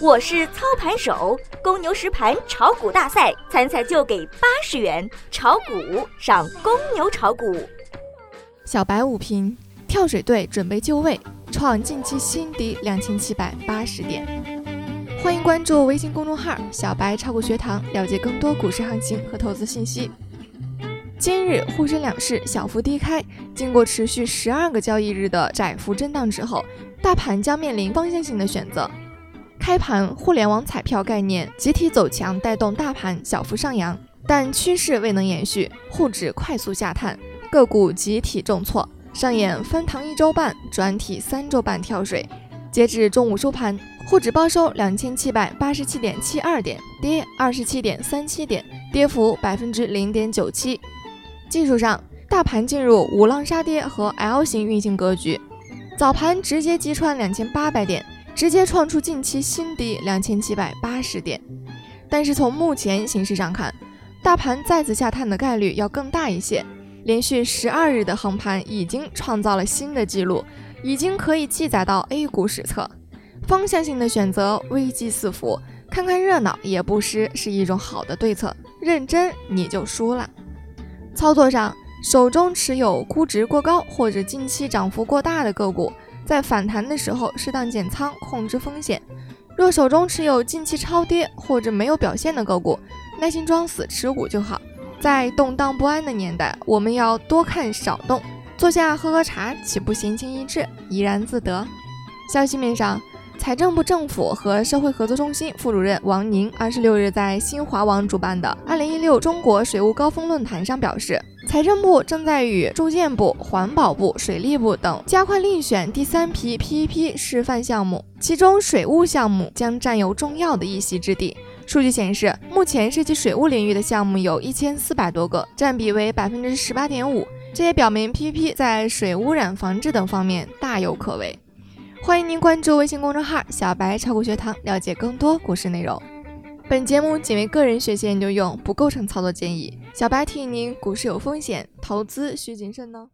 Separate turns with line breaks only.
我是操盘手，公牛实盘炒股大赛参赛就给八十元，炒股上公牛炒股。
小白午评：跳水队准备就位，创近期新低两千七百八十点。欢迎关注微信公众号“小白炒股学堂”，了解更多股市行情和投资信息。今日沪深两市小幅低开，经过持续十二个交易日的窄幅震荡之后，大盘将面临方向性的选择。开盘，互联网彩票概念集体走强，带动大盘小幅上扬，但趋势未能延续，沪指快速下探，个股集体重挫，上演翻糖一周半转体三周半跳水。截至中午收盘，沪指报收两千七百八十七点七二点，跌二十七点三七点，跌幅百分之零点九七。技术上，大盘进入五浪杀跌和 L 型运行格局，早盘直接击穿两千八百点。直接创出近期新低两千七百八十点，但是从目前形势上看，大盘再次下探的概率要更大一些。连续十二日的横盘已经创造了新的纪录，已经可以记载到 A 股史册。方向性的选择，危机四伏，看看热闹也不失是一种好的对策。认真你就输了。操作上，手中持有估值过高或者近期涨幅过大的个股。在反弹的时候，适当减仓，控制风险。若手中持有近期超跌或者没有表现的个股，耐心装死持股就好。在动荡不安的年代，我们要多看少动，坐下喝喝茶，岂不闲情逸致，怡然自得？消息面上。财政部政府和社会合作中心副主任王宁二十六日在新华网主办的二零一六中国水务高峰论坛上表示，财政部正在与住建部、环保部、水利部等加快遴选第三批 PPP 示范项目，其中水务项目将占有重要的一席之地。数据显示，目前涉及水务领域的项目有一千四百多个，占比为百分之十八点五。这也表明 PPP 在水污染防治等方面大有可为。欢迎您关注微信公众号“小白炒股学堂”，了解更多股市内容。本节目仅为个人学习研究用，不构成操作建议。小白提醒您：股市有风险，投资需谨慎呢。